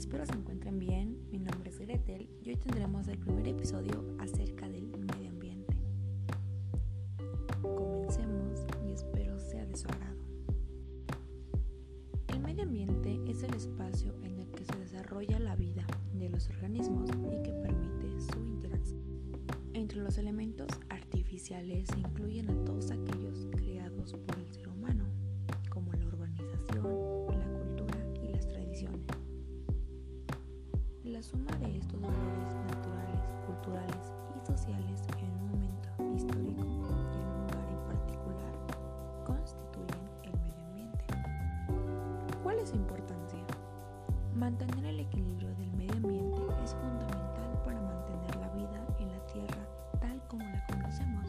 Espero se encuentren bien. Mi nombre es Gretel y hoy tendremos el primer episodio acerca del medio ambiente. Comencemos y espero sea de su agrado. El medio ambiente es el espacio en el que se desarrolla la vida de los organismos y que permite su interacción. Entre los elementos artificiales se incluyen a todos aquellos creados por La suma de estos valores naturales, culturales y sociales en un momento histórico y en un lugar en particular constituyen el medio ambiente. ¿Cuál es su importancia? Mantener el equilibrio del medio ambiente es fundamental para mantener la vida en la Tierra tal como la conocemos.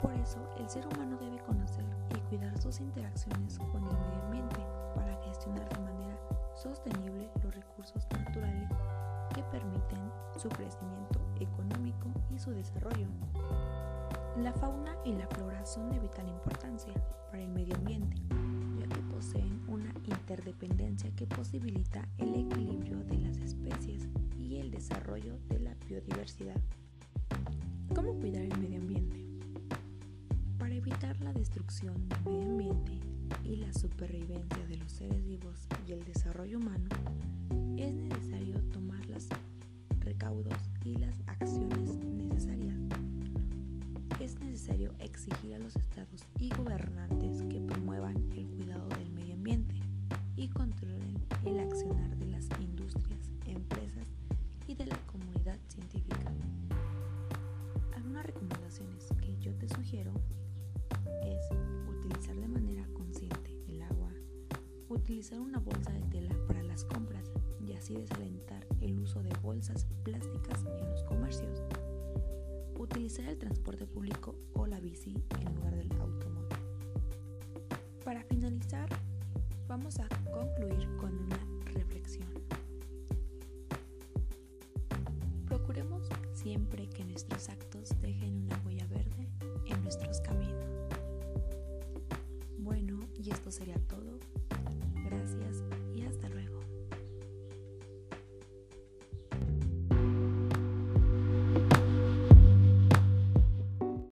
Por eso, el ser humano debe conocer y cuidar sus interacciones con el medio ambiente para gestionar de manera sostenible los recursos permiten su crecimiento económico y su desarrollo. La fauna y la flora son de vital importancia para el medio ambiente, ya que poseen una interdependencia que posibilita el equilibrio de las especies y el desarrollo de la biodiversidad. ¿Cómo cuidar el medio ambiente? Para evitar la destrucción del medio ambiente y la supervivencia de los seres vivos y el desarrollo humano, es necesario necesario exigir a los estados y gobernantes que promuevan el cuidado del medio ambiente y controlen el accionar de las industrias, empresas y de la comunidad científica. Algunas recomendaciones que yo te sugiero es utilizar de manera consciente el agua, utilizar una bolsa de tela para las compras y así desalentar el uso de bolsas plásticas en los comercios, utilizar el transporte público o la bici en lugar del automóvil. Para finalizar, vamos a concluir con una reflexión. Procuremos siempre que nuestros actos dejen una huella verde en nuestros caminos. Bueno, y esto sería todo. Gracias